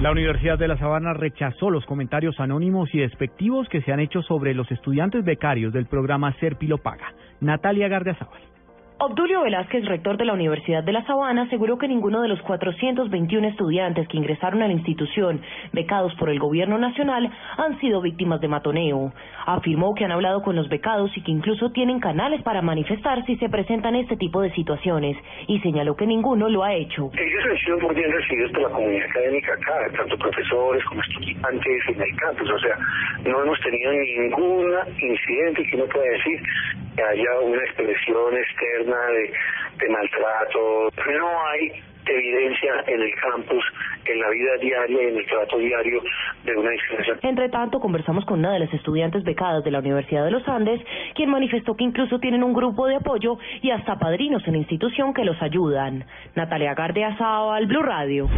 La Universidad de La Sabana rechazó los comentarios anónimos y despectivos que se han hecho sobre los estudiantes becarios del programa Serpilo Paga. Natalia Gardiazabal. Obdulio Velázquez, rector de la Universidad de La Sabana, aseguró que ninguno de los 421 estudiantes que ingresaron a la institución, becados por el gobierno nacional, han sido víctimas de matoneo. Afirmó que han hablado con los becados y que incluso tienen canales para manifestar si se presentan este tipo de situaciones, y señaló que ninguno lo ha hecho. Ellos han sido muy bien recibidos por la comunidad académica acá, tanto profesores como estudiantes en el o sea, no hemos tenido ningún incidente que uno pueda decir que haya una expresión externa de, maltrato. No hay evidencia en el campus, en la vida diaria y en el trato diario de una discriminación. Entre tanto, conversamos con una de las estudiantes becadas de la Universidad de los Andes, quien manifestó que incluso tienen un grupo de apoyo y hasta padrinos en la institución que los ayudan. Natalia Gardia al Blue Radio.